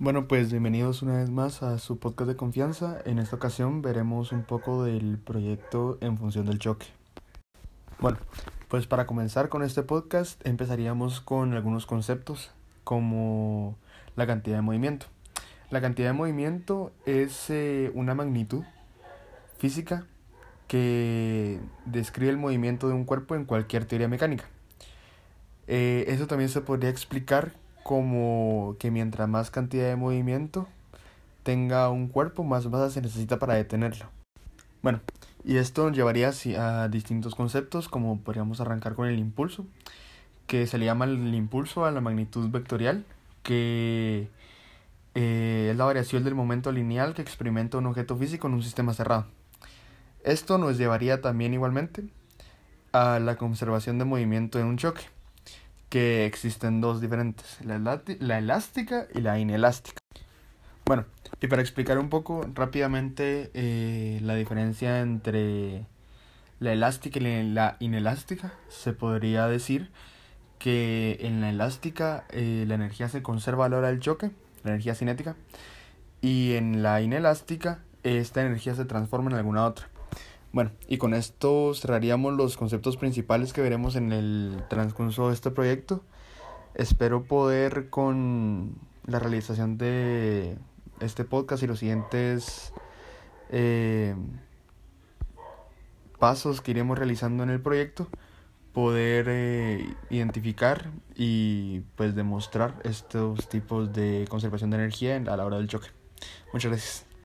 Bueno, pues bienvenidos una vez más a su podcast de confianza. En esta ocasión veremos un poco del proyecto en función del choque. Bueno, pues para comenzar con este podcast empezaríamos con algunos conceptos como la cantidad de movimiento. La cantidad de movimiento es eh, una magnitud física que describe el movimiento de un cuerpo en cualquier teoría mecánica. Eh, eso también se podría explicar como que mientras más cantidad de movimiento tenga un cuerpo, más masa se necesita para detenerlo. Bueno, y esto nos llevaría a distintos conceptos, como podríamos arrancar con el impulso, que se le llama el impulso a la magnitud vectorial, que eh, es la variación del momento lineal que experimenta un objeto físico en un sistema cerrado. Esto nos llevaría también igualmente a la conservación de movimiento en un choque que existen dos diferentes, la, elástica y la inelástica. Bueno, y para explicar un poco rápidamente eh, la diferencia entre la elástica y la inelástica, se podría decir que en la elástica eh, la energía se conserva a la hora del choque, la energía cinética, y en la inelástica esta energía se transforma en alguna otra. Bueno, y con esto cerraríamos los conceptos principales que veremos en el transcurso de este proyecto. Espero poder con la realización de este podcast y los siguientes eh, pasos que iremos realizando en el proyecto poder eh, identificar y pues demostrar estos tipos de conservación de energía a la hora del choque. Muchas gracias.